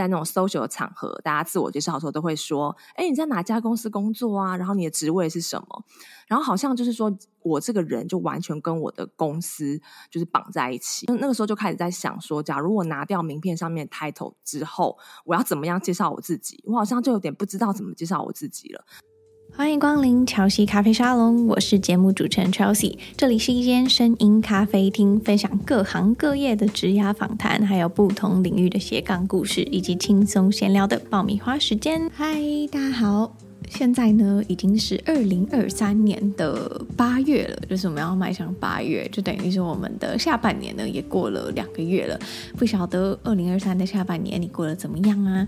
在那种 social 的场合，大家自我介绍的时候都会说：“哎，你在哪家公司工作啊？然后你的职位是什么？”然后好像就是说我这个人就完全跟我的公司就是绑在一起。那那个时候就开始在想说，假如我拿掉名片上面 title 之后，我要怎么样介绍我自己？我好像就有点不知道怎么介绍我自己了。欢迎光临乔西咖啡沙龙，我是节目主持人 Chelsea，这里是一间声音咖啡厅，分享各行各业的职涯访谈，还有不同领域的斜杠故事，以及轻松闲聊的爆米花时间。嗨，大家好，现在呢已经是二零二三年的八月了，就是我们要迈向八月，就等于是我们的下半年呢也过了两个月了。不晓得二零二三的下半年你过得怎么样啊？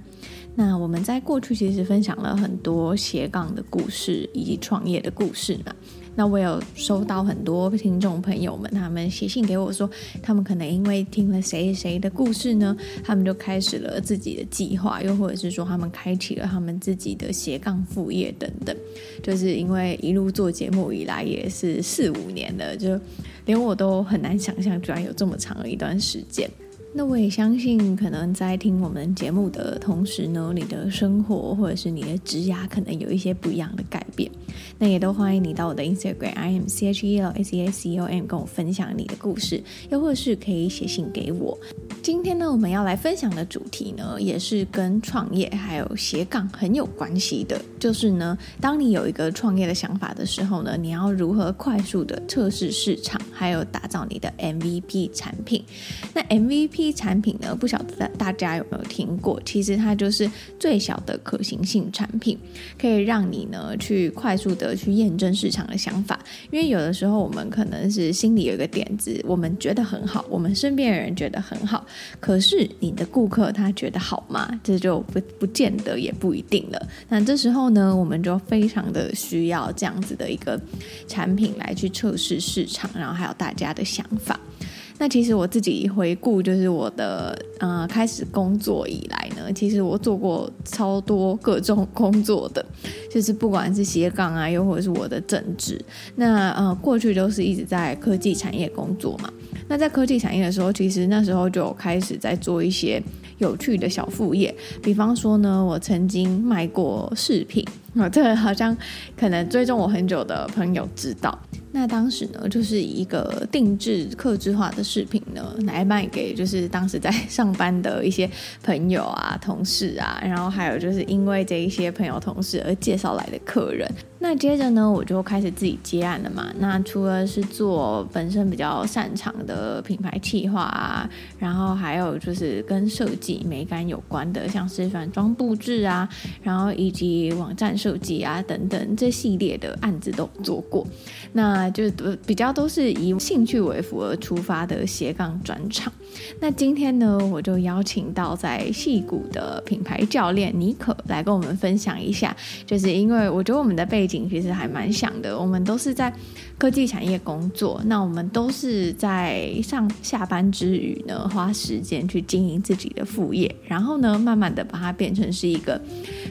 那我们在过去其实分享了很多斜杠的故事以及创业的故事嘛。那我有收到很多听众朋友们，他们写信给我说，他们可能因为听了谁谁的故事呢，他们就开始了自己的计划，又或者是说他们开启了他们自己的斜杠副业等等。就是因为一路做节目以来也是四五年了，就连我都很难想象，居然有这么长的一段时间。那我也相信，可能在听我们节目的同时呢，你的生活或者是你的职涯，可能有一些不一样的改变。那也都欢迎你到我的 Instagram I am C H E L S E A C O M 跟我分享你的故事，又或是可以写信给我。今天呢，我们要来分享的主题呢，也是跟创业还有斜杠很有关系的。就是呢，当你有一个创业的想法的时候呢，你要如何快速的测试市场，还有打造你的 MVP 产品。那 MVP 产品呢，不晓得大家有没有听过？其实它就是最小的可行性产品，可以让你呢去快速的去验证市场的想法。因为有的时候我们可能是心里有一个点子，我们觉得很好，我们身边的人觉得很好。可是你的顾客他觉得好吗？这就不不见得，也不一定了。那这时候呢，我们就非常的需要这样子的一个产品来去测试市场，然后还有大家的想法。那其实我自己回顾，就是我的呃开始工作以来呢，其实我做过超多各种工作的，就是不管是斜杠啊，又或者是我的正职。那呃过去都是一直在科技产业工作嘛。那在科技产业的时候，其实那时候就开始在做一些有趣的小副业，比方说呢，我曾经卖过饰品，啊，这个好像可能追踪我很久的朋友知道。那当时呢，就是一个定制、客制化的饰品呢，来卖给就是当时在 上班的一些朋友啊、同事啊，然后还有就是因为这一些朋友、同事而介绍来的客人。那接着呢，我就开始自己接案了嘛。那除了是做本身比较擅长的品牌企划啊，然后还有就是跟设计美感有关的，像是反装布置啊，然后以及网站设计啊等等这系列的案子都做过。那就比较都是以兴趣为辅而出发的斜杠转场。那今天呢，我就邀请到在戏谷的品牌教练妮可来跟我们分享一下，就是因为我觉得我们的背景。其实还蛮像的，我们都是在科技产业工作，那我们都是在上下班之余呢，花时间去经营自己的副业，然后呢，慢慢的把它变成是一个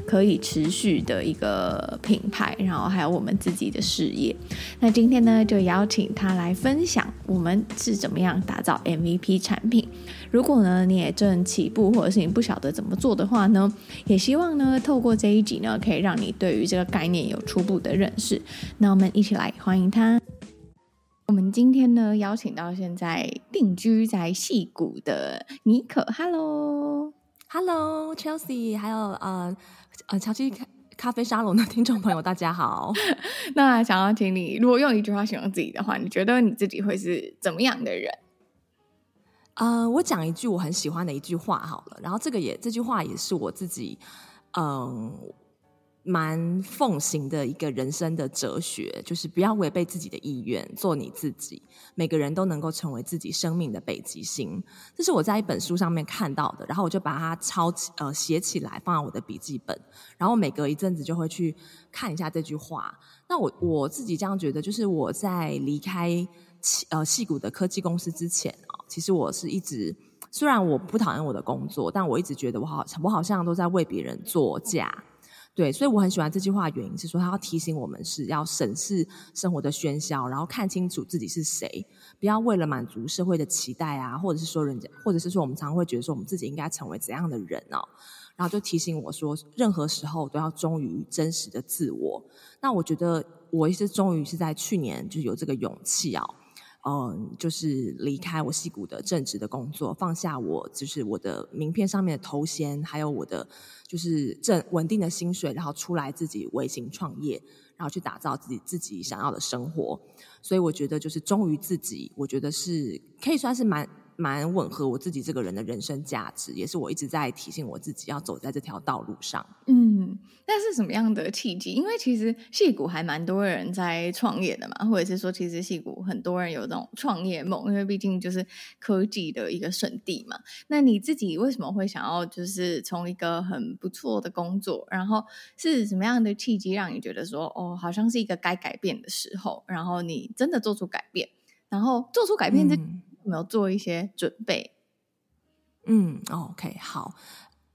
可以持续的一个品牌，然后还有我们自己的事业。那今天呢，就邀请他来分享我们是怎么样打造 MVP 产品。如果呢，你也正起步，或者是你不晓得怎么做的话呢，也希望呢，透过这一集呢，可以让你对于这个概念有初步的认识。那我们一起来欢迎他。我们今天呢，邀请到现在定居在戏谷的妮可。Hello，Hello，Chelsea，还有呃呃乔西咖啡沙龙的听众朋友，大家好。那想要请你，如果用一句话形容自己的话，你觉得你自己会是怎么样的人？呃，我讲一句我很喜欢的一句话好了，然后这个也这句话也是我自己嗯蛮奉行的一个人生的哲学，就是不要违背自己的意愿，做你自己。每个人都能够成为自己生命的北极星，这是我在一本书上面看到的，然后我就把它抄起呃写起来，放在我的笔记本，然后每隔一阵子就会去看一下这句话。那我我自己这样觉得，就是我在离开。呃，戏骨的科技公司之前啊，其实我是一直，虽然我不讨厌我的工作，但我一直觉得我好，我好像都在为别人做嫁。对，所以我很喜欢这句话，原因是说他要提醒我们是要审视生活的喧嚣，然后看清楚自己是谁，不要为了满足社会的期待啊，或者是说人家，或者是说我们常常会觉得说我们自己应该成为怎样的人哦，然后就提醒我说，任何时候都要忠于真实的自我。那我觉得我也是终于是在去年就有这个勇气啊。嗯，就是离开我矽谷的正职的工作，放下我就是我的名片上面的头衔，还有我的就是正稳定的薪水，然后出来自己微型创业，然后去打造自己自己想要的生活。所以我觉得就是忠于自己，我觉得是可以算是蛮。蛮吻合我自己这个人的人生价值，也是我一直在提醒我自己要走在这条道路上。嗯，那是什么样的契机？因为其实戏骨还蛮多人在创业的嘛，或者是说，其实戏骨很多人有这种创业梦，因为毕竟就是科技的一个圣地嘛。那你自己为什么会想要就是从一个很不错的工作，然后是什么样的契机让你觉得说，哦，好像是一个该改变的时候，然后你真的做出改变，然后做出改变这。嗯有没有做一些准备？嗯，OK，好，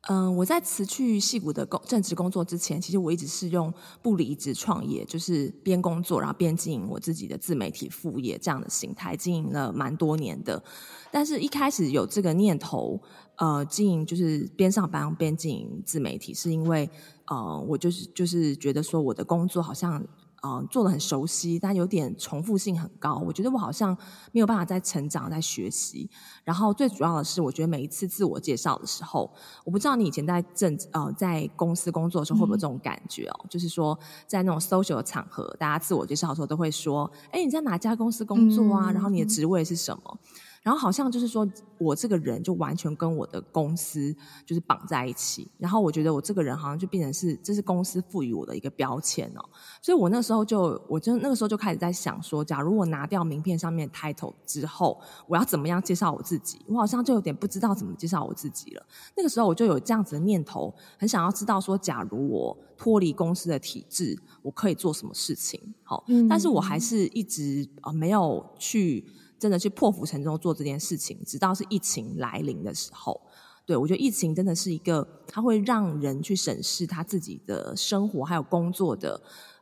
嗯、我在辞去戏谷的工正职工作之前，其实我一直是用不离职创业，就是边工作然后边经营我自己的自媒体副业这样的形态，经营了蛮多年的。但是一开始有这个念头，呃，经营就是边上班边经营自媒体，是因为呃，我就是就是觉得说我的工作好像。嗯、呃，做的很熟悉，但有点重复性很高。我觉得我好像没有办法在成长、在学习。然后最主要的是，我觉得每一次自我介绍的时候，我不知道你以前在正呃在公司工作的时候会不会有这种感觉哦？嗯、就是说，在那种 social 的场合，大家自我介绍的时候都会说：“哎，你在哪家公司工作啊？嗯、然后你的职位是什么？”然后好像就是说，我这个人就完全跟我的公司就是绑在一起。然后我觉得我这个人好像就变成是，这是公司赋予我的一个标签哦。所以我那时候就，我就那个时候就开始在想说，假如我拿掉名片上面的 title 之后，我要怎么样介绍我自己？我好像就有点不知道怎么介绍我自己了。那个时候我就有这样子的念头，很想要知道说，假如我脱离公司的体制，我可以做什么事情？好，嗯，但是我还是一直呃没有去。真的去破釜沉舟做这件事情，直到是疫情来临的时候，对，我觉得疫情真的是一个，它会让人去审视他自己的生活，还有工作的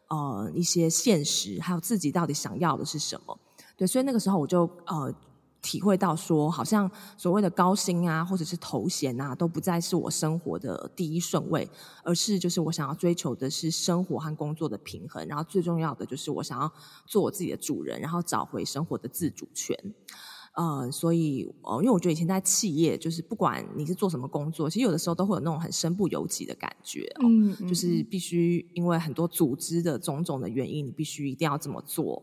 呃一些现实，还有自己到底想要的是什么。对，所以那个时候我就呃。体会到说，好像所谓的高薪啊，或者是头衔啊，都不再是我生活的第一顺位，而是就是我想要追求的是生活和工作的平衡。然后最重要的就是我想要做我自己的主人，然后找回生活的自主权。呃，所以呃，因为我觉得以前在企业，就是不管你是做什么工作，其实有的时候都会有那种很身不由己的感觉，嗯，嗯，就是必须因为很多组织的种种的原因，你必须一定要这么做。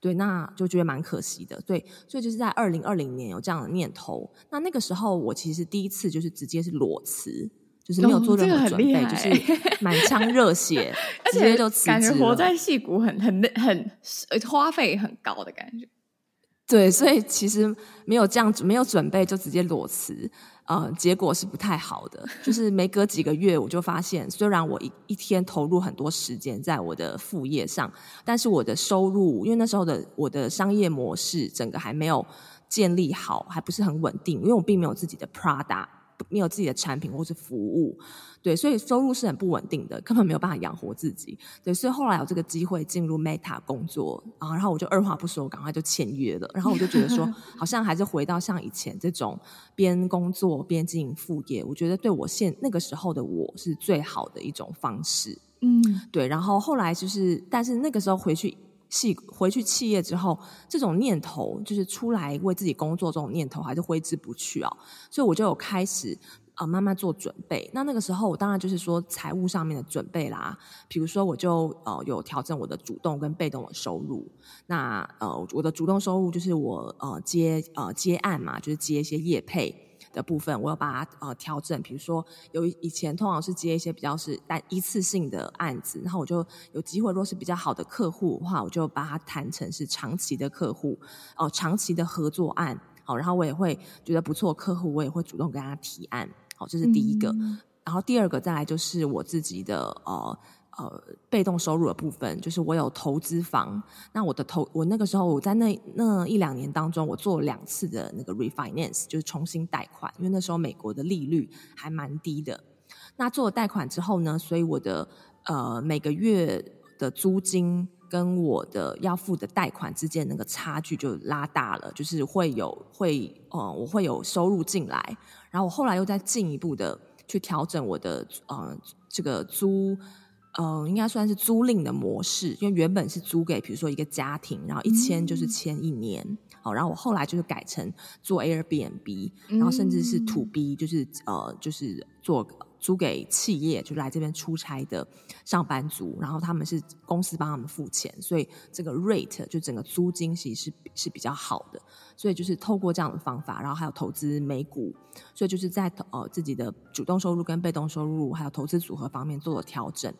对，那就觉得蛮可惜的。对，所以就是在二零二零年有这样的念头。那那个时候，我其实第一次就是直接是裸辞，就是没有做任何准备，哦、就是 满腔热血，直接就辞职。感觉活在戏骨很很很花费很高的感觉。对，所以其实没有这样子，没有准备就直接裸辞。呃，结果是不太好的，就是没隔几个月，我就发现，虽然我一一天投入很多时间在我的副业上，但是我的收入，因为那时候的我的商业模式整个还没有建立好，还不是很稳定，因为我并没有自己的 Prada。没有自己的产品或是服务，对，所以收入是很不稳定的，根本没有办法养活自己。对，所以后来有这个机会进入 Meta 工作啊，然后我就二话不说，赶快就签约了。然后我就觉得说，好像还是回到像以前这种边工作边经营副业，我觉得对我现那个时候的我是最好的一种方式。嗯，对。然后后来就是，但是那个时候回去。系回去企业之后，这种念头就是出来为自己工作，这种念头还是挥之不去哦。所以我就有开始啊、慢慢做准备。那那个时候，我当然就是说财务上面的准备啦。比如说，我就呃有调整我的主动跟被动的收入。那呃，我的主动收入就是我呃接呃接案嘛，就是接一些业配。的部分，我要把它呃调整。比如说，有以前通常是接一些比较是单一次性的案子，然后我就有机会，若是比较好的客户的话，我就把它谈成是长期的客户哦、呃，长期的合作案。好，然后我也会觉得不错客户，我也会主动跟他提案。好，这是第一个。嗯、然后第二个再来就是我自己的呃。呃，被动收入的部分就是我有投资房。那我的投，我那个时候我在那那一两年当中，我做了两次的那个 refinance，就是重新贷款，因为那时候美国的利率还蛮低的。那做了贷款之后呢，所以我的呃每个月的租金跟我的要付的贷款之间那个差距就拉大了，就是会有会呃我会有收入进来，然后我后来又再进一步的去调整我的呃这个租。嗯、呃，应该算是租赁的模式，因为原本是租给比如说一个家庭，然后一签就是签一年，好、嗯，然后我后来就是改成做 Airbnb，然后甚至是 To B，就是呃，就是做。租给企业，就来这边出差的上班族，然后他们是公司帮他们付钱，所以这个 rate 就整个租金其实是是比较好的。所以就是透过这样的方法，然后还有投资美股，所以就是在呃自己的主动收入跟被动收入还有投资组合方面做了调整。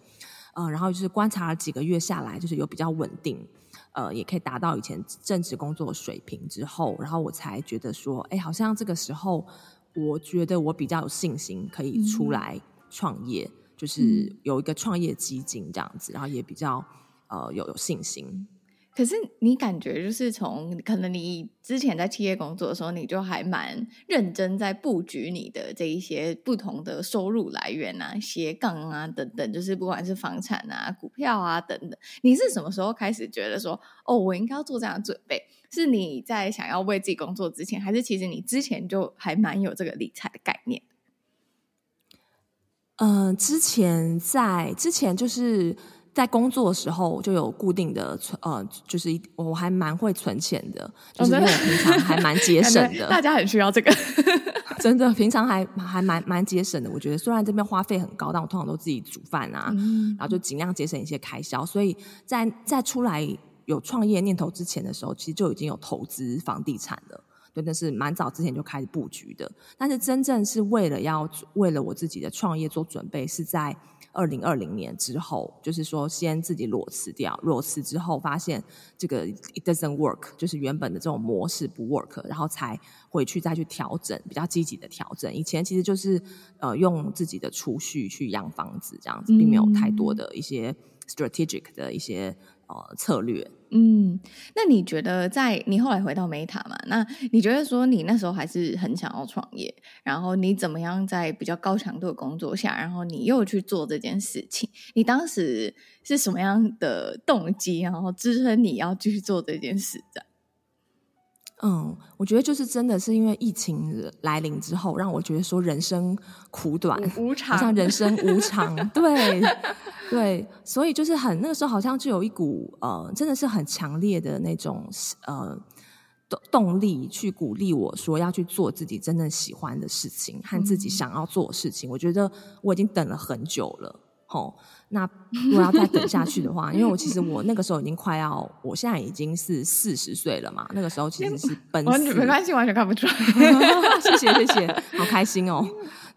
呃，然后就是观察了几个月下来，就是有比较稳定，呃，也可以达到以前正职工作的水平之后，然后我才觉得说，哎，好像这个时候。我觉得我比较有信心可以出来创业，嗯、就是有一个创业基金这样子，然后也比较呃有有信心。可是你感觉就是从可能你之前在企业工作的时候，你就还蛮认真在布局你的这一些不同的收入来源啊、斜杠啊等等，就是不管是房产啊、股票啊等等，你是什么时候开始觉得说，哦，我应该要做这样的准备？是你在想要为自己工作之前，还是其实你之前就还蛮有这个理财的概念？嗯、之前在之前就是在工作的时候就有固定的存，呃，就是我还蛮会存钱的，就是因为平常还蛮节 省的，大家很需要这个，真的平常还还蛮蛮节省的。我觉得虽然这边花费很高，但我通常都自己煮饭啊，嗯、然后就尽量节省一些开销，所以在在出来。有创业念头之前的时候，其实就已经有投资房地产了，对，那是蛮早之前就开始布局的。但是真正是为了要为了我自己的创业做准备，是在二零二零年之后，就是说先自己裸辞掉，裸辞之后发现这个 it doesn't work，就是原本的这种模式不 work，然后才回去再去调整，比较积极的调整。以前其实就是呃用自己的储蓄去养房子这样子，并没有太多的一些 strategic 的一些。呃，策略。嗯，那你觉得在你后来回到 Meta 嘛？那你觉得说你那时候还是很想要创业，然后你怎么样在比较高强度的工作下，然后你又去做这件事情？你当时是什么样的动机，然后支撑你要去做这件事的？嗯，我觉得就是真的是因为疫情来临之后，让我觉得说人生苦短，无常，好像人生无常，对对，所以就是很那个时候好像就有一股呃，真的是很强烈的那种呃动动力去鼓励我说要去做自己真正喜欢的事情和自己想要做的事情。嗯、我觉得我已经等了很久了，吼。那如果要再等下去的话，因为我其实 我那个时候已经快要，我现在已经是四十岁了嘛。那个时候其实是 奔四，没关系，完全看不出来。谢谢谢谢，好开心哦。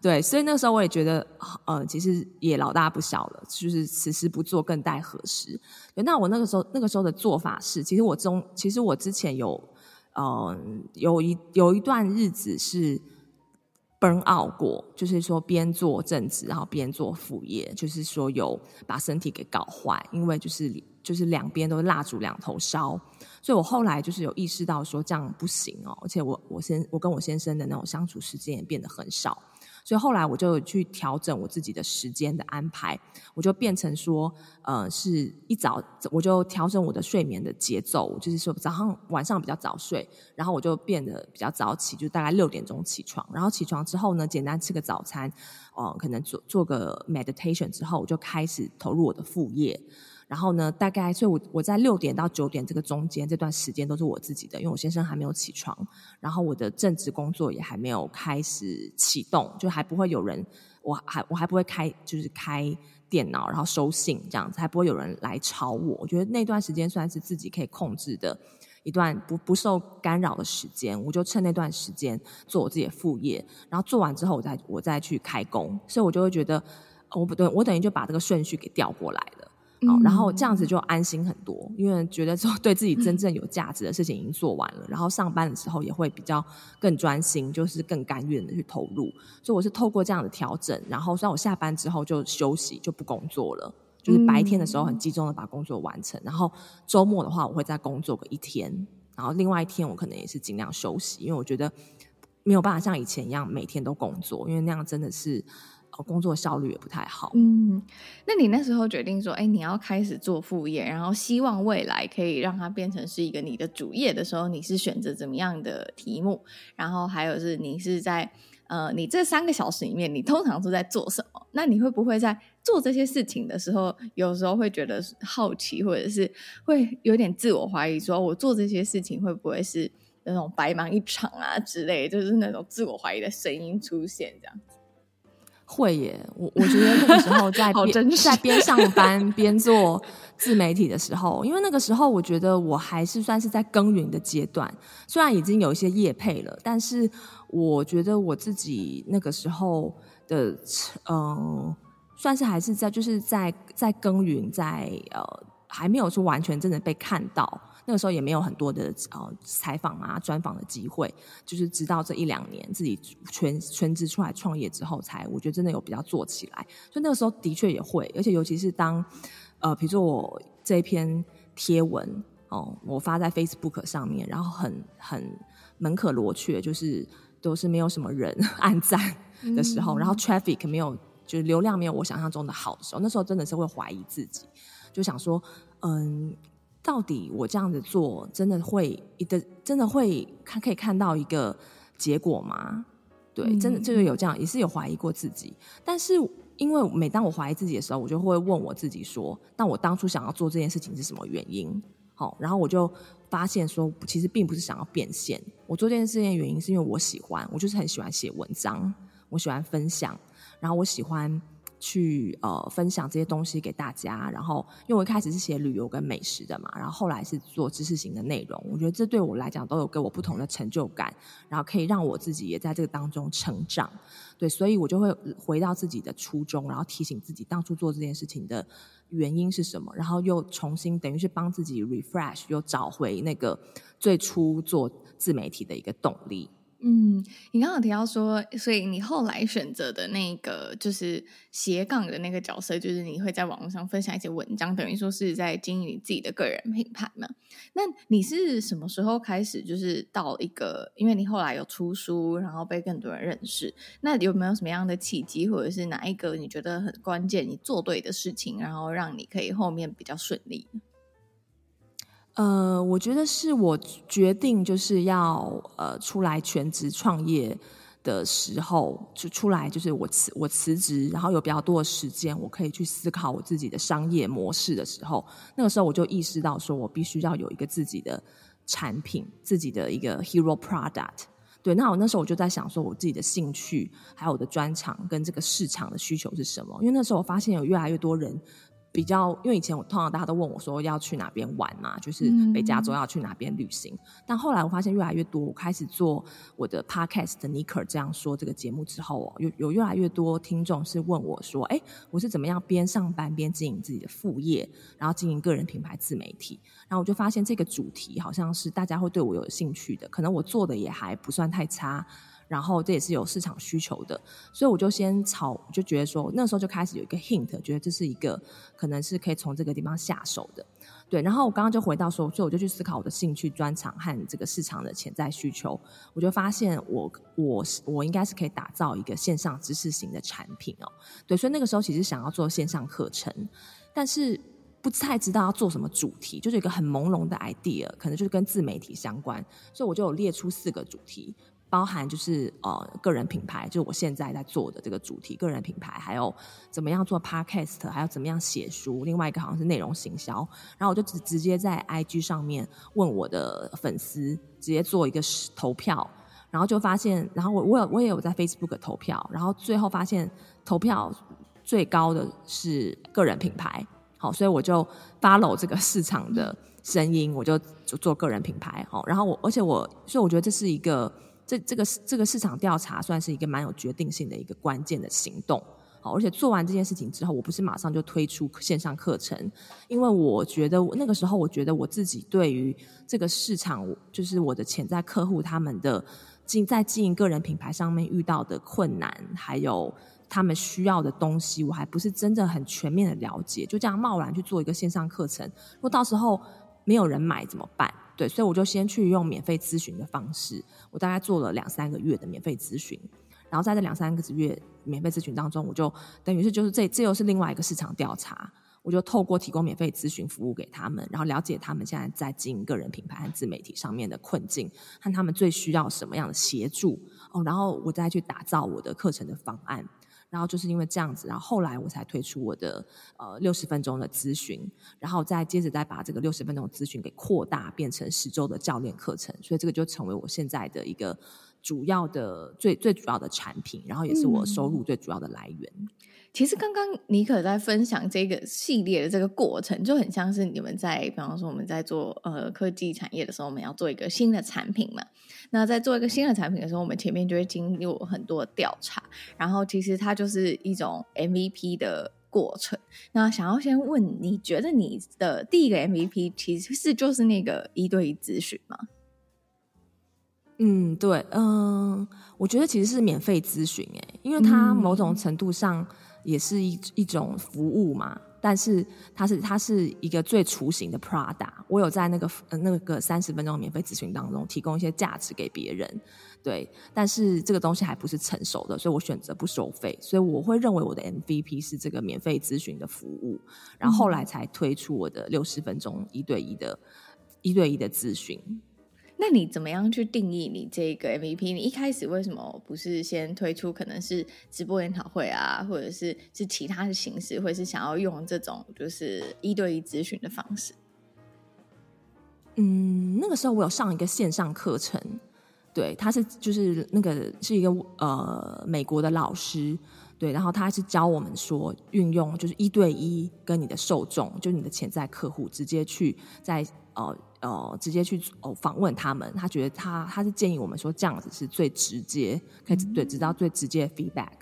对，所以那个时候我也觉得，呃，其实也老大不小了，就是此时不做更待何时。那我那个时候那个时候的做法是，其实我中，其实我之前有，呃，有一有一段日子是。Burn out 过，就是说边做正职，然后边做副业，就是说有把身体给搞坏，因为就是就是两边都蜡烛两头烧，所以我后来就是有意识到说这样不行哦，而且我我先我跟我先生的那种相处时间也变得很少。所以后来我就去调整我自己的时间的安排，我就变成说，呃，是一早我就调整我的睡眠的节奏，就是说早上晚上比较早睡，然后我就变得比较早起，就大概六点钟起床，然后起床之后呢，简单吃个早餐，哦、可能做做个 meditation 之后，我就开始投入我的副业。然后呢，大概所以我我在六点到九点这个中间这段时间都是我自己的，因为我先生还没有起床，然后我的正职工作也还没有开始启动，就还不会有人，我还我还不会开就是开电脑然后收信这样子，还不会有人来吵我。我觉得那段时间算是自己可以控制的一段不不受干扰的时间，我就趁那段时间做我自己的副业，然后做完之后我再我再去开工，所以我就会觉得，我不对，我等于就把这个顺序给调过来了。好，然后这样子就安心很多，因为觉得说对自己真正有价值的事情已经做完了，然后上班的时候也会比较更专心，就是更甘愿的去投入。所以我是透过这样的调整，然后虽然我下班之后就休息，就不工作了，就是白天的时候很集中的把工作完成，然后周末的话我会再工作个一天，然后另外一天我可能也是尽量休息，因为我觉得没有办法像以前一样每天都工作，因为那样真的是。工作效率也不太好。嗯，那你那时候决定说，哎，你要开始做副业，然后希望未来可以让它变成是一个你的主业的时候，你是选择怎么样的题目？然后还有是你是在呃，你这三个小时里面，你通常是在做什么？那你会不会在做这些事情的时候，有时候会觉得好奇，或者是会有点自我怀疑，说我做这些事情会不会是那种白忙一场啊之类，就是那种自我怀疑的声音出现这样？会耶，我我觉得那个时候在 边在边上班边做自媒体的时候，因为那个时候我觉得我还是算是在耕耘的阶段，虽然已经有一些业配了，但是我觉得我自己那个时候的嗯、呃，算是还是在就是在在耕耘，在呃还没有说完全真的被看到。那个时候也没有很多的呃采访啊专访的机会，就是直到这一两年自己全全职出来创业之后，才我觉得真的有比较做起来。所以那个时候的确也会，而且尤其是当呃比如说我这一篇贴文哦，我发在 Facebook 上面，然后很很门可罗雀，就是都是没有什么人 按赞的时候，嗯、然后 traffic 没有，就是流量没有我想象中的好的时候，那时候真的是会怀疑自己，就想说嗯。到底我这样子做真的会一个真的会看可以看到一个结果吗？对，真的就是有这样也是有怀疑过自己。但是因为每当我怀疑自己的时候，我就会问我自己说：那我当初想要做这件事情是什么原因？好，然后我就发现说，其实并不是想要变现。我做这件事情的原因是因为我喜欢，我就是很喜欢写文章，我喜欢分享，然后我喜欢。去呃分享这些东西给大家，然后因为我一开始是写旅游跟美食的嘛，然后后来是做知识型的内容，我觉得这对我来讲都有给我不同的成就感，然后可以让我自己也在这个当中成长，对，所以我就会回到自己的初衷，然后提醒自己当初做这件事情的原因是什么，然后又重新等于是帮自己 refresh，又找回那个最初做自媒体的一个动力。嗯，你刚刚提到说，所以你后来选择的那个就是斜杠的那个角色，就是你会在网络上分享一些文章，等于说是在经营你自己的个人品牌嘛？那你是什么时候开始，就是到一个，因为你后来有出书，然后被更多人认识，那有没有什么样的契机，或者是哪一个你觉得很关键，你做对的事情，然后让你可以后面比较顺利？呃，我觉得是我决定就是要呃出来全职创业的时候，就出来就是我辞我辞职，然后有比较多的时间，我可以去思考我自己的商业模式的时候，那个时候我就意识到说，我必须要有一个自己的产品，自己的一个 hero product。对，那我那时候我就在想说，我自己的兴趣还有我的专长跟这个市场的需求是什么？因为那时候我发现有越来越多人。比较，因为以前我通常大家都问我说要去哪边玩嘛，就是北加州要去哪边旅行。嗯、但后来我发现越来越多，我开始做我的 podcast 的尼克这样说这个节目之后哦，有有越来越多听众是问我说，哎，我是怎么样边上班边经营自己的副业，然后经营个人品牌自媒体？然后我就发现这个主题好像是大家会对我有兴趣的，可能我做的也还不算太差。然后这也是有市场需求的，所以我就先炒，就觉得说那时候就开始有一个 hint，觉得这是一个可能是可以从这个地方下手的，对。然后我刚刚就回到说，所以我就去思考我的兴趣、专长和这个市场的潜在需求，我就发现我我我应该是可以打造一个线上知识型的产品哦，对。所以那个时候其实想要做线上课程，但是不太知道要做什么主题，就是一个很朦胧的 idea，可能就是跟自媒体相关，所以我就有列出四个主题。包含就是呃个人品牌，就是我现在在做的这个主题，个人品牌，还有怎么样做 podcast，还有怎么样写书。另外一个好像是内容行销，然后我就直直接在 IG 上面问我的粉丝，直接做一个投票，然后就发现，然后我我有我也有在 Facebook 投票，然后最后发现投票最高的是个人品牌，好，所以我就 follow 这个市场的声音，我就就做个人品牌，好，然后我而且我所以我觉得这是一个。这这个这个市场调查算是一个蛮有决定性的一个关键的行动，好，而且做完这件事情之后，我不是马上就推出线上课程，因为我觉得那个时候，我觉得我自己对于这个市场，就是我的潜在客户他们的经在经营个人品牌上面遇到的困难，还有他们需要的东西，我还不是真的很全面的了解，就这样贸然去做一个线上课程，如果到时候没有人买怎么办？对，所以我就先去用免费咨询的方式，我大概做了两三个月的免费咨询，然后在这两三个月免费咨询当中，我就等于是就是这这又是另外一个市场调查。我就透过提供免费咨询服务给他们，然后了解他们现在在经营个人品牌和自媒体上面的困境，和他们最需要什么样的协助哦，然后我再去打造我的课程的方案。然后就是因为这样子，然后后来我才推出我的呃六十分钟的咨询，然后再接着再把这个六十分钟的咨询给扩大，变成十周的教练课程，所以这个就成为我现在的一个主要的最最主要的产品，然后也是我收入最主要的来源。嗯其实刚刚尼可在分享这个系列的这个过程，就很像是你们在，比方说我们在做呃科技产业的时候，我们要做一个新的产品嘛。那在做一个新的产品的时候，我们前面就会经历很多调查，然后其实它就是一种 MVP 的过程。那想要先问，你觉得你的第一个 MVP 其实是就是那个一对一咨询吗？嗯，对，嗯、呃，我觉得其实是免费咨询，哎，因为它某种程度上。也是一一种服务嘛，但是它是它是一个最雏形的 Prada。我有在那个呃那个三十分钟免费咨询当中提供一些价值给别人，对，但是这个东西还不是成熟的，所以我选择不收费。所以我会认为我的 MVP 是这个免费咨询的服务，然后后来才推出我的六十分钟一对一的一对一的咨询。那你怎么样去定义你这个 MVP？你一开始为什么不是先推出可能是直播研讨会啊，或者是是其他的形式，或者是想要用这种就是一对一咨询的方式？嗯，那个时候我有上一个线上课程，对，他是就是那个是一个呃美国的老师，对，然后他是教我们说运用就是一对一跟你的受众，就你的潜在客户直接去在呃。呃，直接去哦访问他们，他觉得他他是建议我们说这样子是最直接，可以对，知道最直接的 feedback。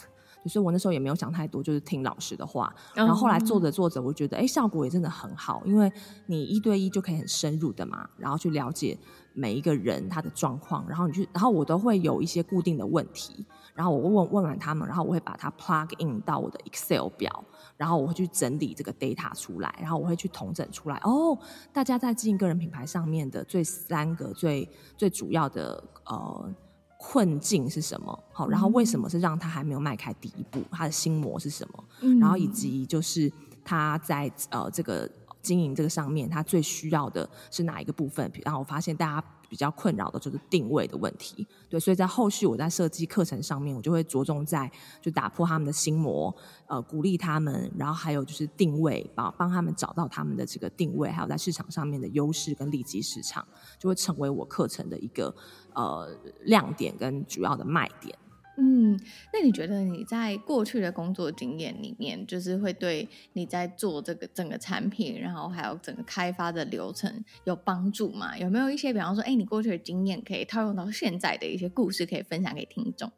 所以我那时候也没有想太多，就是听老师的话。然后后来做着做着，我觉得哎，效果也真的很好，因为你一对一就可以很深入的嘛，然后去了解每一个人他的状况，然后你去，然后我都会有一些固定的问题，然后我问问完他们，然后我会把它 plug in 到我的 Excel 表。然后我会去整理这个 data 出来，然后我会去统整出来。哦，大家在经营个人品牌上面的最三个最最主要的呃困境是什么？好，然后为什么是让他还没有迈开第一步？他的心魔是什么？嗯，然后以及就是他在呃这个经营这个上面，他最需要的是哪一个部分？然后我发现大家。比较困扰的就是定位的问题，对，所以在后续我在设计课程上面，我就会着重在就打破他们的心魔，呃，鼓励他们，然后还有就是定位，帮帮他们找到他们的这个定位，还有在市场上面的优势跟利基市场，就会成为我课程的一个呃亮点跟主要的卖点。嗯，那你觉得你在过去的工作经验里面，就是会对你在做这个整个产品，然后还有整个开发的流程有帮助吗？有没有一些，比方说，哎，你过去的经验可以套用到现在的一些故事，可以分享给听众？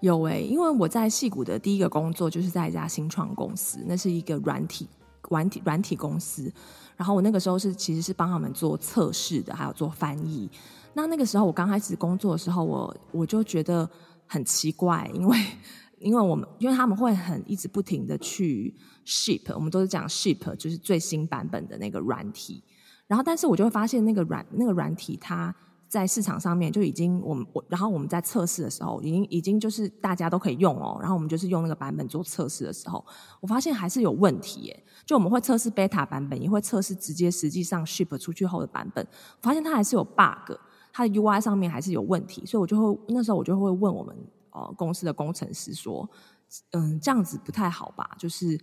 有哎、因为我在戏谷的第一个工作就是在一家新创公司，那是一个软体软体软体公司，然后我那个时候是其实是帮他们做测试的，还有做翻译。那那个时候我刚开始工作的时候，我我就觉得。很奇怪，因为因为我们因为他们会很一直不停的去 ship，我们都是讲 ship，就是最新版本的那个软体。然后，但是我就会发现那个软那个软体，它在市场上面就已经我们我，然后我们在测试的时候，已经已经就是大家都可以用哦。然后我们就是用那个版本做测试的时候，我发现还是有问题耶。就我们会测试 beta 版本，也会测试直接实际上 ship 出去后的版本，发现它还是有 bug。它的 UI 上面还是有问题，所以我就会那时候我就会问我们呃公司的工程师说，嗯，这样子不太好吧？就是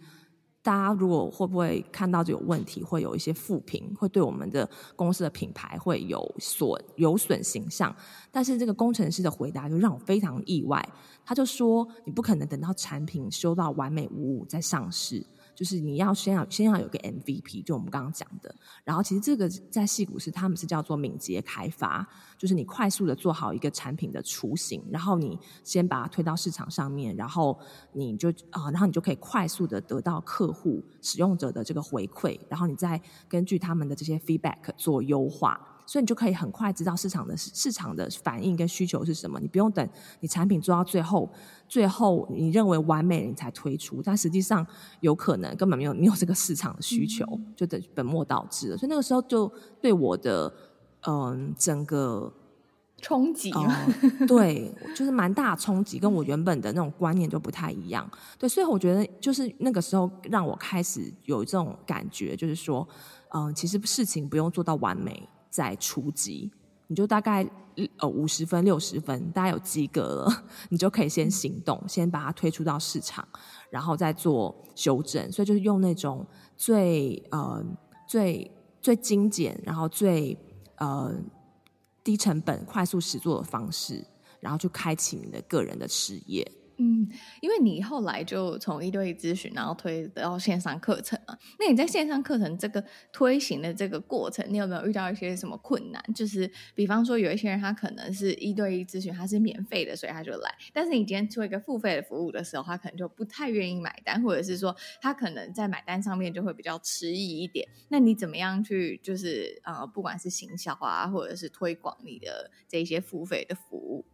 大家如果会不会看到这有问题，会有一些负评，会对我们的公司的品牌会有损有损形象。但是这个工程师的回答就让我非常意外，他就说你不可能等到产品修到完美无误再上市。就是你要先要先要有个 MVP，就我们刚刚讲的。然后其实这个在戏谷是他们是叫做敏捷开发，就是你快速的做好一个产品的雏形，然后你先把它推到市场上面，然后你就啊，然后你就可以快速的得到客户使用者的这个回馈，然后你再根据他们的这些 feedback 做优化。所以你就可以很快知道市场的市场的反应跟需求是什么，你不用等你产品做到最后，最后你认为完美了你才推出，但实际上有可能根本没有没有这个市场的需求，就等本末倒置了。所以那个时候就对我的嗯整个冲击、呃，对，就是蛮大冲击，跟我原本的那种观念就不太一样。对，所以我觉得就是那个时候让我开始有这种感觉，就是说，嗯、呃，其实事情不用做到完美在初级，你就大概呃五十分、六十分，大概有及格了，你就可以先行动，先把它推出到市场，然后再做修正。所以就是用那种最呃最最精简，然后最呃。低成本、快速实作的方式，然后去开启你的个人的事业。嗯，因为你后来就从一对一咨询，然后推到线上课程嘛。那你在线上课程这个推行的这个过程，你有没有遇到一些什么困难？就是比方说，有一些人他可能是一对一咨询，他是免费的，所以他就来。但是你今天做一个付费的服务的时候，他可能就不太愿意买单，或者是说他可能在买单上面就会比较迟疑一点。那你怎么样去就是呃，不管是行销啊，或者是推广你的这些付费的服务？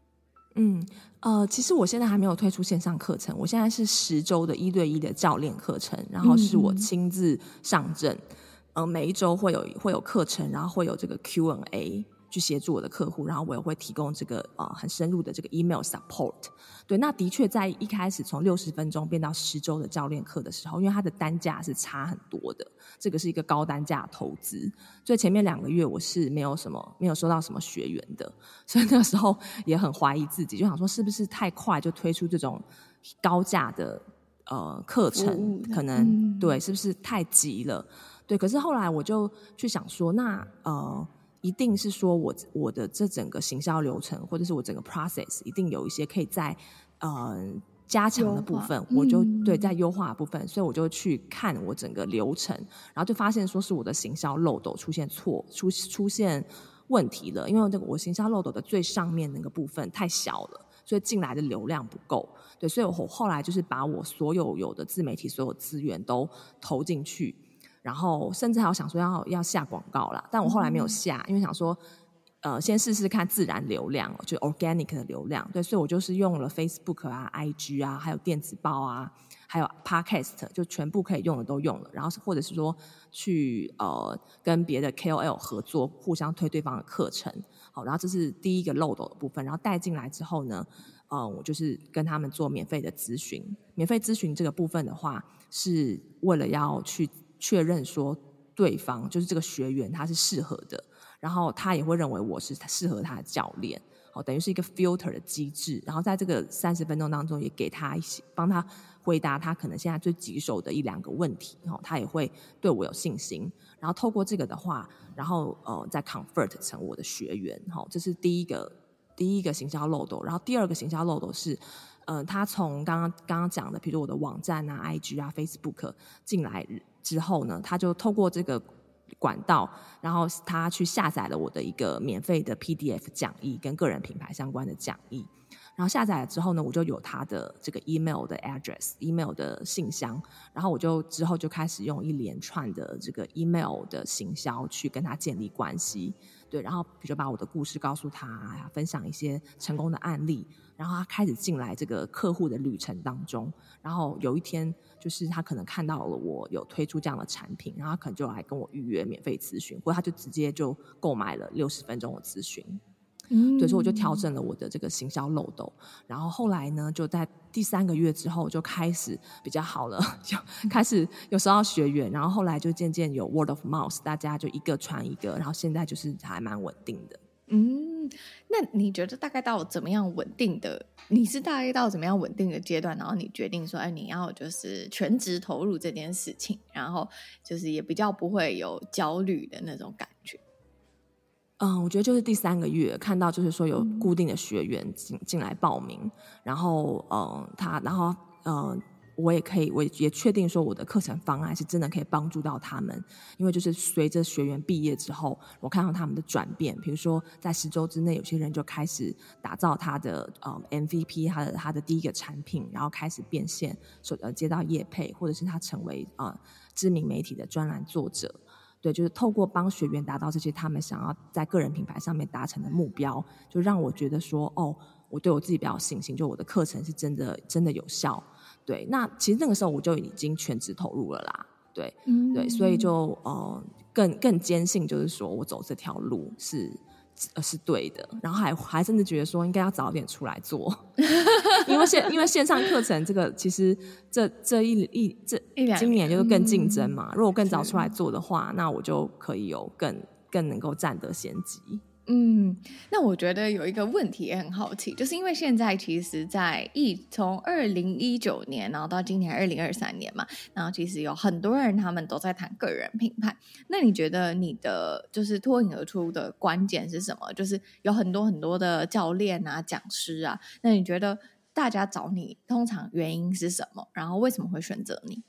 嗯，呃，其实我现在还没有推出线上课程，我现在是十周的一对一的教练课程，然后是我亲自上阵，嗯，呃，每一周会有会有课程，然后会有这个 Q&A。去协助我的客户，然后我也会提供这个呃很深入的这个 email support。对，那的确在一开始从六十分钟变到十周的教练课的时候，因为它的单价是差很多的，这个是一个高单价投资，所以前面两个月我是没有什么没有收到什么学员的，所以那个时候也很怀疑自己，就想说是不是太快就推出这种高价的呃课程，可能、嗯、对是不是太急了？对，可是后来我就去想说，那呃。一定是说我我的这整个行销流程，或者是我整个 process，一定有一些可以在呃加强的部分，我就对在优化的部分，所以我就去看我整个流程，然后就发现说是我的行销漏斗出现错出出现问题了，因为这个我行销漏斗的最上面那个部分太小了，所以进来的流量不够，对，所以我后来就是把我所有有的自媒体所有资源都投进去。然后甚至还有想说要要下广告啦，但我后来没有下，嗯、因为想说，呃，先试试看自然流量，就 organic 的流量，对，所以我就是用了 Facebook 啊、IG 啊，还有电子报啊，还有 Podcast，就全部可以用的都用了，然后或者是说去呃跟别的 KOL 合作，互相推对方的课程，好，然后这是第一个漏斗的部分，然后带进来之后呢，呃，我就是跟他们做免费的咨询，免费咨询这个部分的话，是为了要去。确认说对方就是这个学员他是适合的，然后他也会认为我是适合他的教练，哦，等于是一个 filter 的机制。然后在这个三十分钟当中，也给他一些帮他回答他可能现在最棘手的一两个问题，哦，他也会对我有信心。然后透过这个的话，然后呃再 convert 成我的学员，好，这是第一个第一个行销漏斗。然后第二个行销漏斗是，呃，他从刚刚刚刚讲的，比如我的网站啊、IG 啊、Facebook 进来。之后呢，他就透过这个管道，然后他去下载了我的一个免费的 PDF 讲义，跟个人品牌相关的讲义。然后下载了之后呢，我就有他的这个 email 的 address，email 的信箱。然后我就之后就开始用一连串的这个 email 的行销去跟他建立关系。对，然后比如把我的故事告诉他，分享一些成功的案例。然后他开始进来这个客户的旅程当中。然后有一天。就是他可能看到了我有推出这样的产品，然后他可能就来跟我预约免费咨询，或者他就直接就购买了六十分钟的咨询。嗯，所以说我就调整了我的这个行销漏斗，然后后来呢，就在第三个月之后就开始比较好了，就开始有收到学员，然后后来就渐渐有 word of mouth，大家就一个传一个，然后现在就是还蛮稳定的。嗯，那你觉得大概到怎么样稳定的？你是大概到怎么样稳定的阶段？然后你决定说，哎，你要就是全职投入这件事情，然后就是也比较不会有焦虑的那种感觉。嗯，我觉得就是第三个月看到就是说有固定的学员进进来报名，然后嗯，他然后嗯。我也可以，我也确定说我的课程方案是真的可以帮助到他们，因为就是随着学员毕业之后，我看到他们的转变，比如说在十周之内，有些人就开始打造他的呃 MVP，他的他的第一个产品，然后开始变现，所呃接到业配，或者是他成为呃知名媒体的专栏作者，对，就是透过帮学员达到这些他们想要在个人品牌上面达成的目标，就让我觉得说，哦，我对我自己比较有信心，就我的课程是真的真的有效。对，那其实那个时候我就已经全职投入了啦。对，嗯、对，所以就呃更更坚信，就是说我走这条路是呃是对的，然后还还甚至觉得说应该要早点出来做，因为线因为线上课程这个其实这这一一这今年就是更竞争嘛，如果更早出来做的话，那我就可以有更更能够占得先机。嗯，那我觉得有一个问题也很好奇，就是因为现在其实，在一从二零一九年，然后到今年二零二三年嘛，然后其实有很多人他们都在谈个人品牌。那你觉得你的就是脱颖而出的关键是什么？就是有很多很多的教练啊、讲师啊，那你觉得大家找你通常原因是什么？然后为什么会选择你？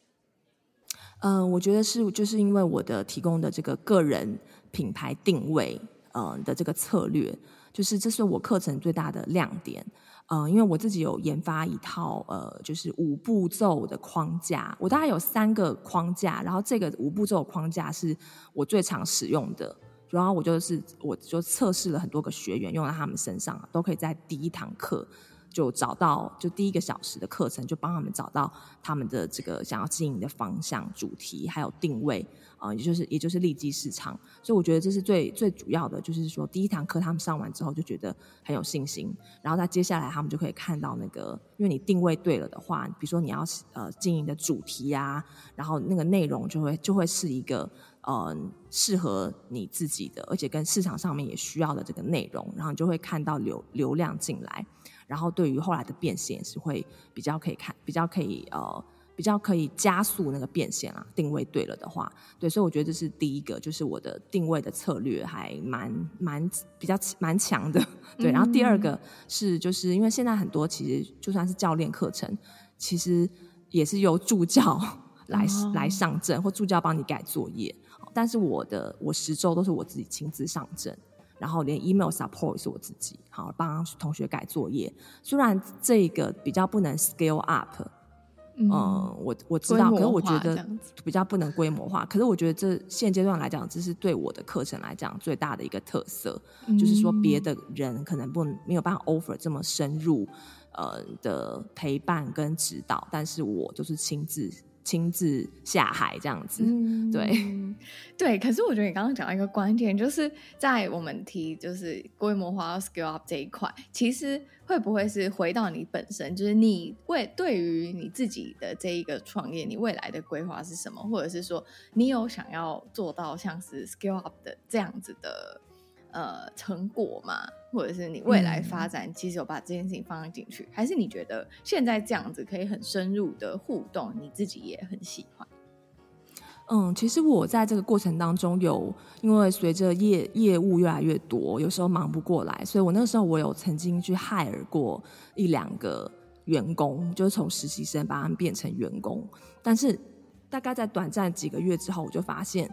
嗯、我觉得是就是因为我的提供的这个个人品牌定位。嗯的这个策略，就是这是我课程最大的亮点。嗯，因为我自己有研发一套呃，就是五步骤的框架。我大概有三个框架，然后这个五步骤框架是我最常使用的。然后我就是我就测试了很多个学员，用在他们身上，都可以在第一堂课。就找到，就第一个小时的课程，就帮他们找到他们的这个想要经营的方向、主题，还有定位啊、呃，也就是也就是利基市场。所以我觉得这是最最主要的，就是说第一堂课他们上完之后就觉得很有信心，然后在接下来他们就可以看到那个，因为你定位对了的话，比如说你要呃经营的主题啊，然后那个内容就会就会是一个呃适合你自己的，而且跟市场上面也需要的这个内容，然后你就会看到流流量进来。然后对于后来的变现是会比较可以看，比较可以呃，比较可以加速那个变现啊。定位对了的话，对，所以我觉得这是第一个，就是我的定位的策略还蛮蛮比较蛮强的。对，然后第二个是就是因为现在很多其实就算是教练课程，其实也是由助教来、哦、来上阵，或助教帮你改作业，但是我的我十周都是我自己亲自上阵。然后连 email support 是我自己，好帮同学改作业。虽然这个比较不能 scale up，嗯，呃、我我知道，可是我觉得比较不能规模化。可是我觉得这现阶段来讲，这是对我的课程来讲最大的一个特色，嗯、就是说别的人可能不没有办法 offer 这么深入呃的陪伴跟指导，但是我就是亲自。亲自下海这样子，嗯、对 对。可是我觉得你刚刚讲到一个关键，就是在我们提就是规模化 scale up 这一块，其实会不会是回到你本身，就是你为对于你自己的这一个创业，你未来的规划是什么？或者是说你有想要做到像是 scale up 的这样子的呃成果嘛？或者是你未来发展，其实有把这件事情放进去，嗯，还是你觉得现在这样子可以很深入的互动，你自己也很喜欢？嗯，其实我在这个过程当中有，因为随着业业务越来越多，有时候忙不过来，所以我那个时候我有曾经去 hire 过一两个员工，就是从实习生把他们变成员工，但是大概在短暂几个月之后，我就发现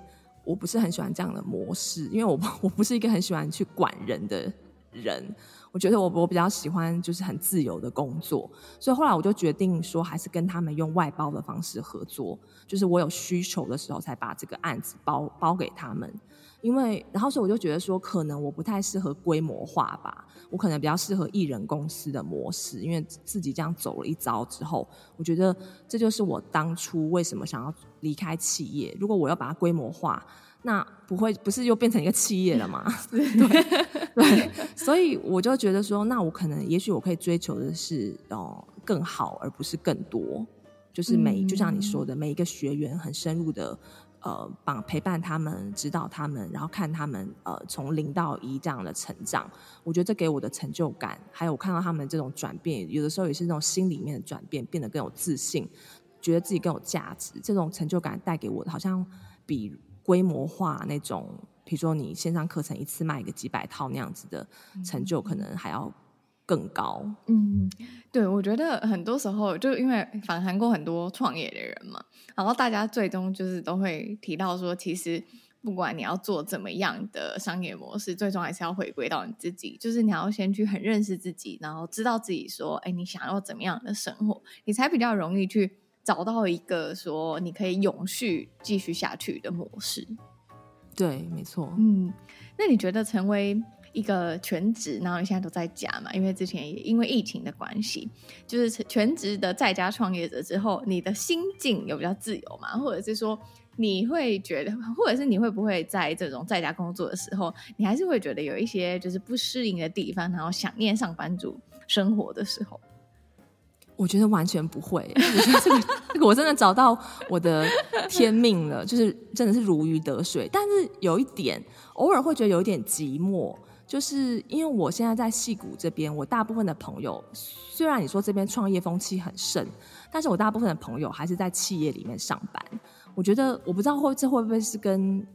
我不是很喜欢这样的模式，因为我 我不是一个很喜欢去管人的。人，我觉得我我比较喜欢就是很自由的工作，所以后来我就决定说，还是跟他们用外包的方式合作，就是我有需求的时候才把这个案子包包给他们。因为然后所以我就觉得说，可能我不太适合规模化吧，我可能比较适合一人公司的模式，因为自己这样走了一遭之后，我觉得这就是我当初为什么想要离开企业。如果我要把它规模化。那不会不是又变成一个企业了吗？对对，所以我就觉得说，那我可能也许我可以追求的是哦更好，而不是更多。就是每、嗯、就像你说的，每一个学员很深入的呃帮陪伴他们、指导他们，然后看他们呃从零到一这样的成长。我觉得这给我的成就感，还有我看到他们这种转变，有的时候也是那种心里面的转变，变得更有自信，觉得自己更有价值。这种成就感带给我的，好像比。规模化那种，比如说你线上课程一次卖个几百套那样子的成就，可能还要更高。嗯，对，我觉得很多时候就因为访谈过很多创业的人嘛，然后大家最终就是都会提到说，其实不管你要做怎么样的商业模式，最终还是要回归到你自己，就是你要先去很认识自己，然后知道自己说，哎，你想要怎么样的生活，你才比较容易去。找到一个说你可以永续继续下去的模式，对，没错。嗯，那你觉得成为一个全职，然后你现在都在家嘛？因为之前也因为疫情的关系，就是全职的在家创业者之后，你的心境有比较自由嘛？或者是说，你会觉得，或者是你会不会在这种在家工作的时候，你还是会觉得有一些就是不适应的地方，然后想念上班族生活的时候？我觉得完全不会，我觉得这个我真的找到我的天命了，就是真的是如鱼得水。但是有一点，偶尔会觉得有一点寂寞，就是因为我现在在戏谷这边，我大部分的朋友，虽然你说这边创业风气很盛，但是我大部分的朋友还是在企业里面上班。我觉得我不知道会这会不会是跟。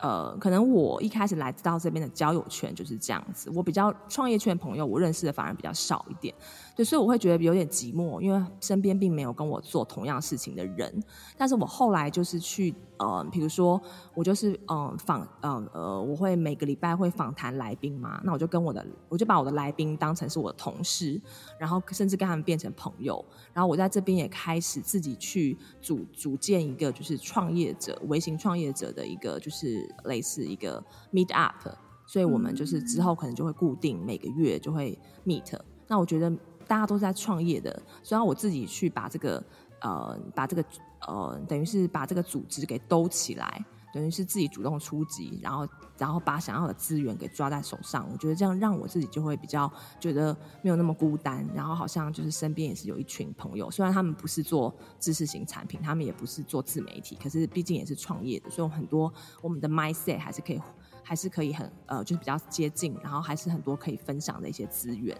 呃，可能我一开始来到这边的交友圈就是这样子。我比较创业圈朋友，我认识的反而比较少一点，对，所以我会觉得有点寂寞，因为身边并没有跟我做同样事情的人。但是我后来就是去。呃，比如说我就是嗯访嗯呃，我会每个礼拜会访谈来宾嘛，那我就跟我的我就把我的来宾当成是我的同事，然后甚至跟他们变成朋友，然后我在这边也开始自己去组组建一个就是创业者微型创业者的一个就是类似一个 meet up，所以我们就是之后可能就会固定每个月就会 meet。那我觉得大家都在创业的，所以我自己去把这个呃把这个。呃，等于是把这个组织给兜起来，等于是自己主动出击，然后然后把想要的资源给抓在手上。我觉得这样让我自己就会比较觉得没有那么孤单，然后好像就是身边也是有一群朋友，虽然他们不是做知识型产品，他们也不是做自媒体，可是毕竟也是创业的，所以很多我们的 mindset 还是可以还是可以很呃，就是比较接近，然后还是很多可以分享的一些资源。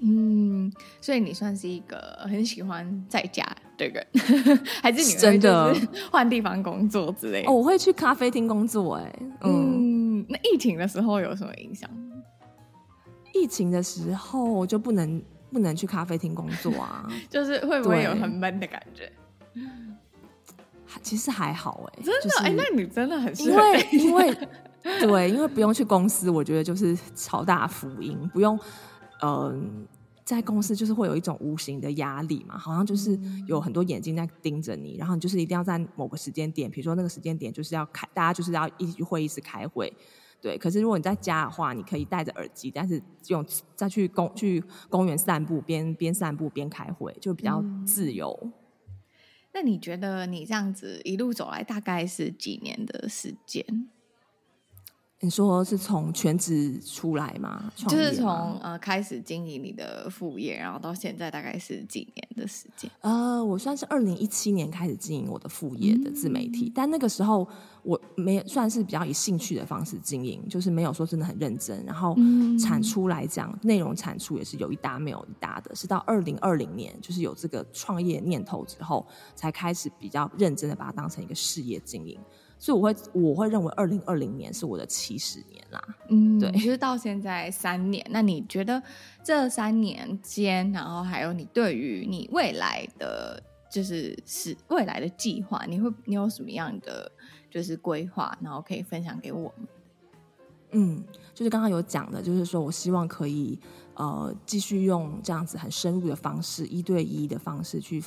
嗯，所以你算是一个很喜欢在家的人，还是你真的换地方工作之类的？哦，我会去咖啡厅工作，哎，嗯，那疫情的时候有什么影响？疫情的时候就不能不能去咖啡厅工作啊，就是会不会有很闷的感觉？其实还好，哎，真的，哎，那你真的很因为因为对，因为不用去公司，我觉得就是超大福音，不用。嗯，在公司就是会有一种无形的压力嘛，好像就是有很多眼睛在盯着你，然后你就是一定要在某个时间点，比如说那个时间点就是要开，大家就是要一起去会议室开会，对。可是如果你在家的话，你可以戴着耳机，但是用再去公去公园散步，边边散步边开会，就比较自由。嗯。那你觉得你这样子一路走来，大概是几年的时间？你说是从全职出来吗？就是从呃开始经营你的副业，然后到现在大概是几年的时间？呃，我算是二零一七年开始经营我的副业的自媒体，嗯、但那个时候我没算是比较以兴趣的方式经营，就是没有说真的很认真。然后产出来讲，嗯、内容产出也是有一搭没有一搭的。是到二零二零年，就是有这个创业念头之后，才开始比较认真的把它当成一个事业经营。所以我会我会认为二零二零年是我的起始年啦，嗯，对，其实到现在三年，那你觉得这三年间，然后还有你对于你未来的就是是未来的计划，你会你有什么样的就是规划，然后可以分享给我们？嗯，就是刚刚有讲的，就是说我希望可以呃继续用这样子很深入的方式，一对一的方式去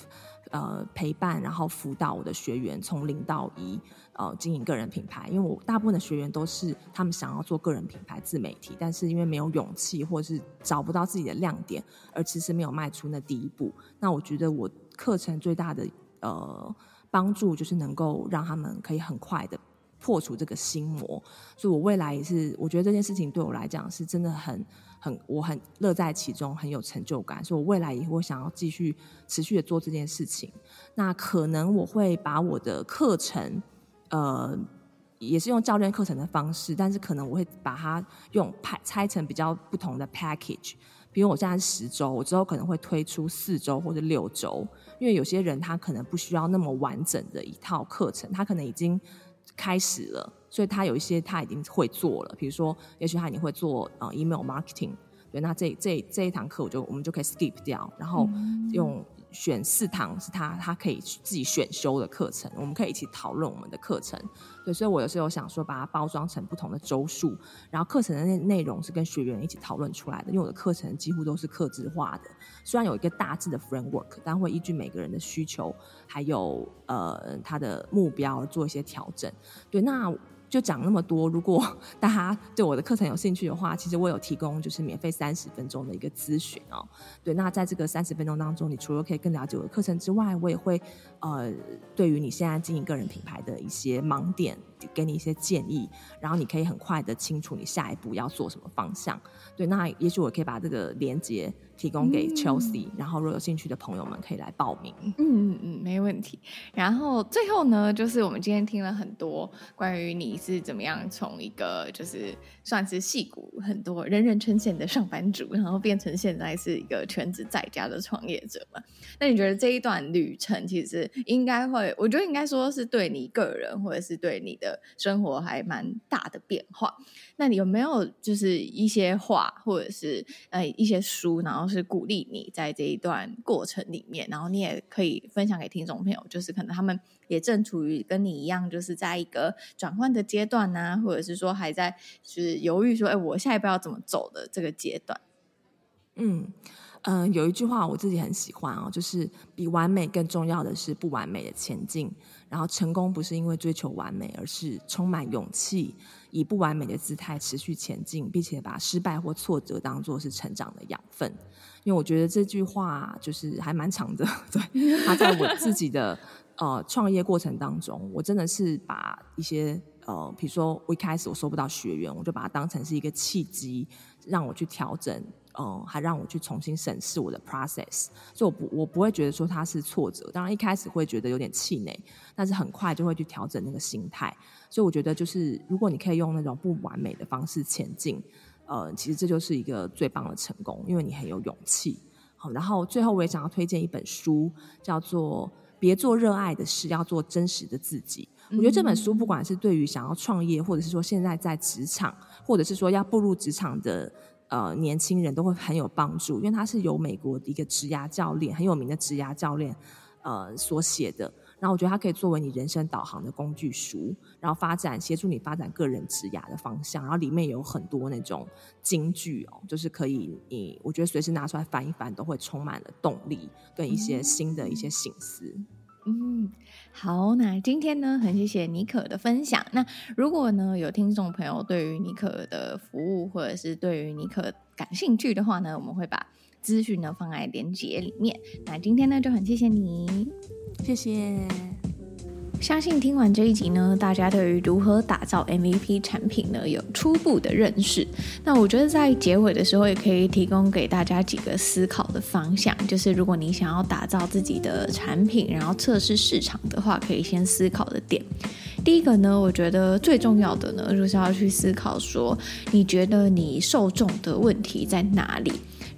呃陪伴，然后辅导我的学员从零到一。呃，经营个人品牌，因为我大部分的学员都是他们想要做个人品牌自媒体，但是因为没有勇气或者是找不到自己的亮点，而其实没有迈出那第一步。那我觉得我课程最大的呃帮助就是能够让他们可以很快的破除这个心魔。所以我未来也是，我觉得这件事情对我来讲是真的很很，我很乐在其中，很有成就感。所以我未来也会想要继续持续的做这件事情。那可能我会把我的课程。呃，也是用教练课程的方式，但是可能我会把它用排拆成比较不同的 package。比如我现在是十周，我之后可能会推出四周或者六周，因为有些人他可能不需要那么完整的一套课程，他可能已经开始了，所以他有一些他已经会做了。比如说，也许他已经会做呃 email marketing，对，那这这这一堂课我就我们就可以 skip 掉，然后用。选四堂是他他可以自己选修的课程，我们可以一起讨论我们的课程。对，所以我有时候想说，把它包装成不同的周数，然后课程的内内容是跟学员一起讨论出来的。因为我的课程几乎都是客制化的，虽然有一个大致的 framework，但会依据每个人的需求还有呃他的目标做一些调整。对，那就讲那么多，如果 大家对我的课程有兴趣的话，其实我有提供就是免费三十分钟的一个咨询哦。对，那在这个三十分钟当中，你除了可以更了解我的课程之外，我也会呃，对于你现在经营个人品牌的一些盲点，给你一些建议，然后你可以很快的清楚你下一步要做什么方向。对，那也许我可以把这个连接。提供给 Chelsea，嗯，然后如果有兴趣的朋友们可以来报名。嗯嗯嗯，没问题。然后最后呢，就是我们今天听了很多关于你是怎么样从一个就是算是戏骨很多人人称羡的上班族，然后变成现在是一个全职在家的创业者嘛。那你觉得这一段旅程其实应该会，我觉得应该说是对你个人或者是对你的生活还蛮大的变化。那你有没有就是一些话或者是呃一些书，然后是鼓励你在这一段过程里面，然后你也可以分享给听众朋友，就是可能他们也正处于跟你一样，就是在一个转换的阶段呢、或者是说还在就是犹豫说，哎，我下一步要怎么走的这个阶段。嗯嗯、有一句话我自己很喜欢哦，就是比完美更重要的是不完美的前进。然后成功不是因为追求完美，而是充满勇气，以不完美的姿态持续前进，并且把失败或挫折当作是成长的养分。因为我觉得这句话就是还蛮长的，对，他在我自己的呃创业过程当中，我真的是把一些呃，比如说我一开始我收不到学员，我就把它当成是一个契机，让我去调整。嗯，还让我去重新审视我的 process，所以我不我不会觉得说它是挫折，当然一开始会觉得有点气馁，但是很快就会去调整那个心态。所以我觉得就是如果你可以用那种不完美的方式前进，呃，其实这就是一个最棒的成功，因为你很有勇气。好，然后最后我也想要推荐一本书，叫做《别做热爱的事，要做真实的自己》。我觉得这本书不管是对于想要创业，或者是说现在在职场，或者是说要步入职场的。呃，年轻人都会很有帮助，因为他是由美国的一个职涯教练，很有名的职涯教练，呃，所写的。然后我觉得它可以作为你人生导航的工具书，然后发展协助你发展个人职涯的方向。然后里面有很多那种金句哦，就是可以你我觉得随时拿出来翻一翻，都会充满了动力跟一些新的一些醒思。嗯，好，那今天呢，很谢谢妮可的分享。那如果呢，有听众朋友对于妮可的服务，或者是对于妮可感兴趣的话呢，我们会把资讯呢放在链接里面。那今天呢，就很谢谢你，谢谢。相信听完这一集呢，大家对于如何打造 MVP 产品呢，有初步的认识。那我觉得在结尾的时候，也可以提供给大家几个思考的方向，就是如果你想要打造自己的产品，然后测试市场的话，可以先思考的点。第一个呢，我觉得最重要的呢，就是要去思考说，你觉得你受众的问题在哪里？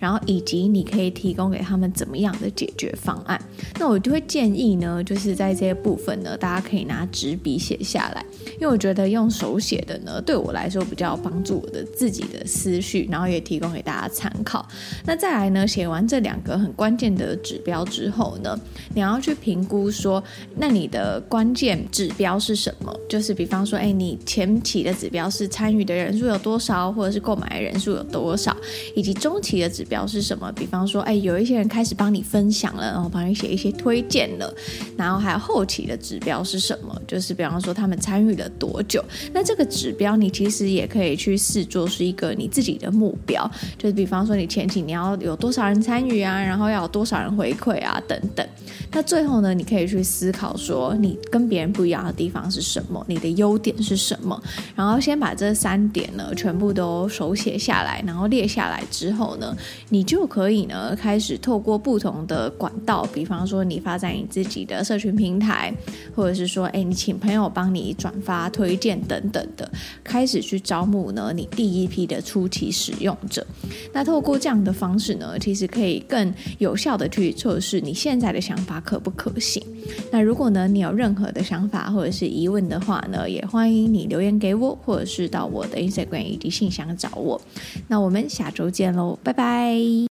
然后以及你可以提供给他们怎么样的解决方案？那我就会建议呢，就是在这些部分呢，大家可以拿纸笔写下来，因为我觉得用手写的呢，对我来说比较帮助我的自己的思绪，然后也提供给大家参考。那再来呢，写完这两个很关键的指标之后呢，你要去评估说，那你的关键指标是什么？就是比方说，哎，你前期的指标是参与的人数有多少，或者是购买的人数有多少，以及中期的指标。表示什么？比方说，哎，有一些人开始帮你分享了，然后帮你写一些推荐了，然后还有后期的指标是什么？就是比方说他们参与了多久？那这个指标你其实也可以去视作是一个你自己的目标，就是比方说你前期你要有多少人参与啊，然后要有多少人回馈啊，等等。那最后呢，你可以去思考说，你跟别人不一样的地方是什么？你的优点是什么？然后先把这三点呢全部都手写下来，然后列下来之后呢，你就可以呢，开始透过不同的管道，比方说你发展你自己的社群平台，或者是说，哎，你请朋友帮你转发、推荐等等的，开始去招募呢你第一批的初期使用者。那透过这样的方式呢，其实可以更有效的去测试你现在的想法可不可行。那如果呢，你有任何的想法或者是疑问的话呢，也欢迎你留言给我，或者是到我的 Instagram 以及信箱找我。那我们下周见喽，拜拜。Bye.